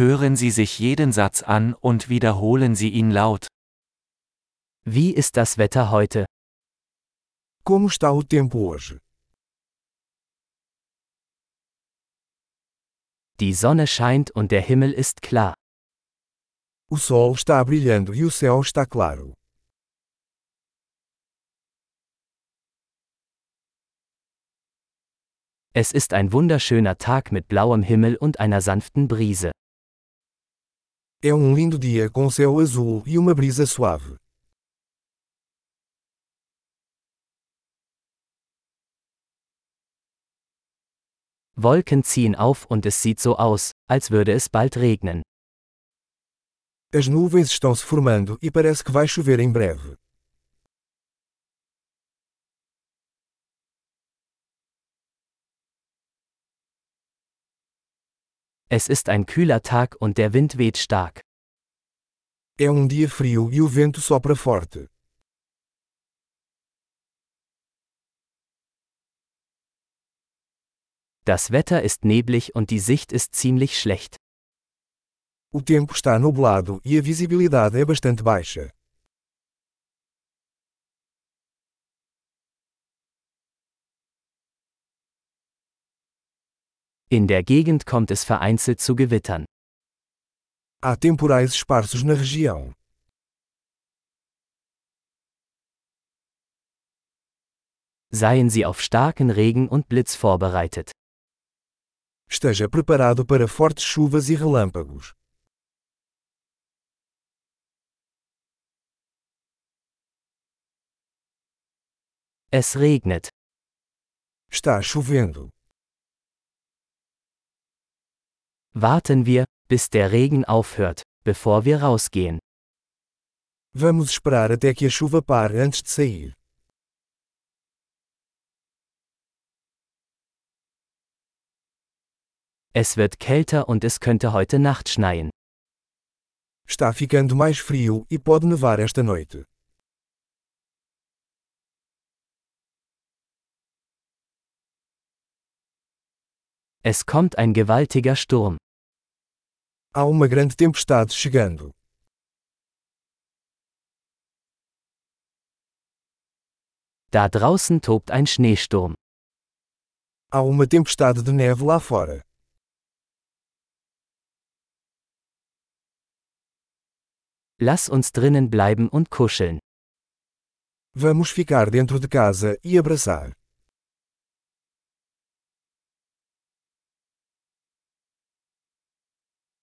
Hören Sie sich jeden Satz an und wiederholen Sie ihn laut. Wie ist das Wetter heute? Como está o tempo hoje? Die Sonne scheint und der Himmel ist klar. O sol está brilhando e o céu está claro. Es ist ein wunderschöner Tag mit blauem Himmel und einer sanften Brise. É um lindo dia com céu azul e uma brisa suave. Wolken ziehen auf und es sieht so aus, als würde es bald regnen. As nuvens estão se formando e parece que vai chover em breve. Es ist ein kühler Tag und der Wind weht stark. É um dia frio e o vento sopra forte. Das Wetter ist neblig und die Sicht ist ziemlich schlecht. O tempo está nublado e a visibilidade é bastante baixa. In der Gegend kommt es vereinzelt zu Gewittern. Há temporais esparsos na região. Seien Sie auf starken Regen und Blitz vorbereitet. Esteja preparado para fortes chuvas e relâmpagos. Es regnet. Está chovendo. Warten wir, bis der Regen aufhört, bevor wir rausgehen. Vamos esperar até que a chuva pare antes de sair. Es wird kälter und es könnte heute Nacht schneien. Está ficando mais frio e pode nevar esta noite. Es kommt ein gewaltiger Sturm. Há uma grande tempestade chegando. Da draußen tobt ein Schneesturm. Há uma tempestade de neve lá fora. Lass uns drinnen bleiben und kuscheln. Vamos ficar dentro de casa e abraçar.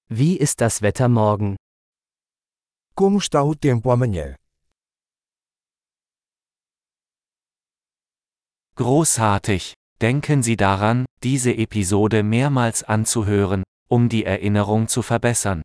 Wie ist das Wetter morgen? Como está o tempo amanhã? Großartig! Denken Sie daran, diese Episode mehrmals anzuhören, um die Erinnerung zu verbessern.